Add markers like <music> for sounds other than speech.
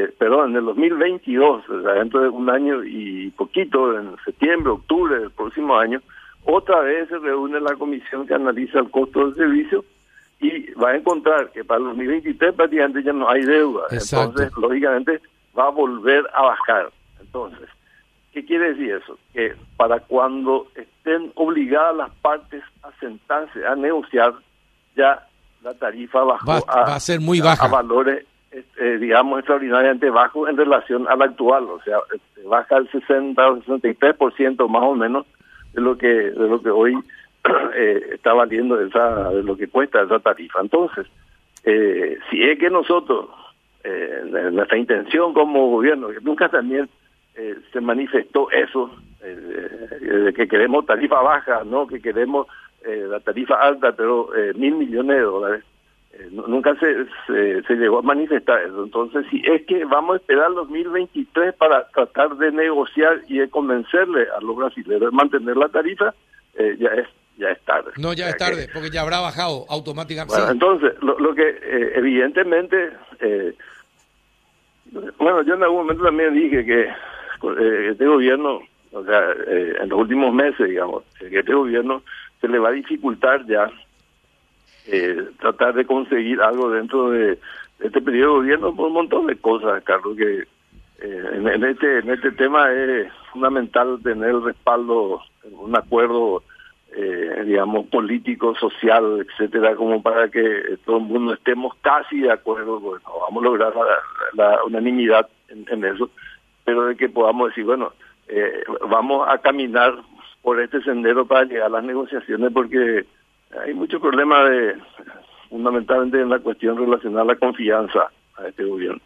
eh, perdón, en el 2022, o sea, dentro de un año y poquito, en septiembre, octubre del próximo año, otra vez se reúne la comisión que analiza el costo del servicio y va a encontrar que para el 2023 prácticamente ya no hay deuda. Entonces, lógicamente, va a volver a bajar. Entonces, ¿qué quiere decir eso? Que para cuando estén obligadas las partes a sentarse a negociar, ya la tarifa bajó a, ser muy baja. a valores este, digamos, extraordinariamente bajo en relación al actual, o sea, este, baja el 60 o 63% más o menos de lo que de lo que hoy <clears throat> eh, está valiendo esa de lo que cuesta esa tarifa. Entonces, eh, si es que nosotros eh, nuestra intención como gobierno, que nunca también eh, se manifestó eso, de que queremos tarifa baja, no que queremos la tarifa alta, pero mil millones de dólares eh, nunca se, se, llegó a manifestar eso. Entonces, si es que vamos a esperar 2023 para tratar de negociar y de convencerle a los brasileños de mantener la tarifa, eh, ya es ya es tarde. No, ya es tarde, porque ya habrá bajado automáticamente. Bueno, entonces, lo, que eh, evidentemente, bueno, yo en algún momento también dije que este gobierno, o sea, en los últimos meses, digamos, que este gobierno se le va a dificultar ya eh, tratar de conseguir algo dentro de, este periodo de gobierno por un montón de cosas, Carlos, que eh, en, este en este tema es fundamental tener el respaldo, un acuerdo, eh, digamos, político, social, etcétera, como para que todo el mundo estemos casi de acuerdo, bueno, vamos a lograr la, unanimidad en, eso, pero de que podamos decir, bueno, eh, vamos a caminar por este sendero para llegar a las negociaciones porque hay muchos problemas de, fundamentalmente en la cuestión relacionada a la confianza a este gobierno.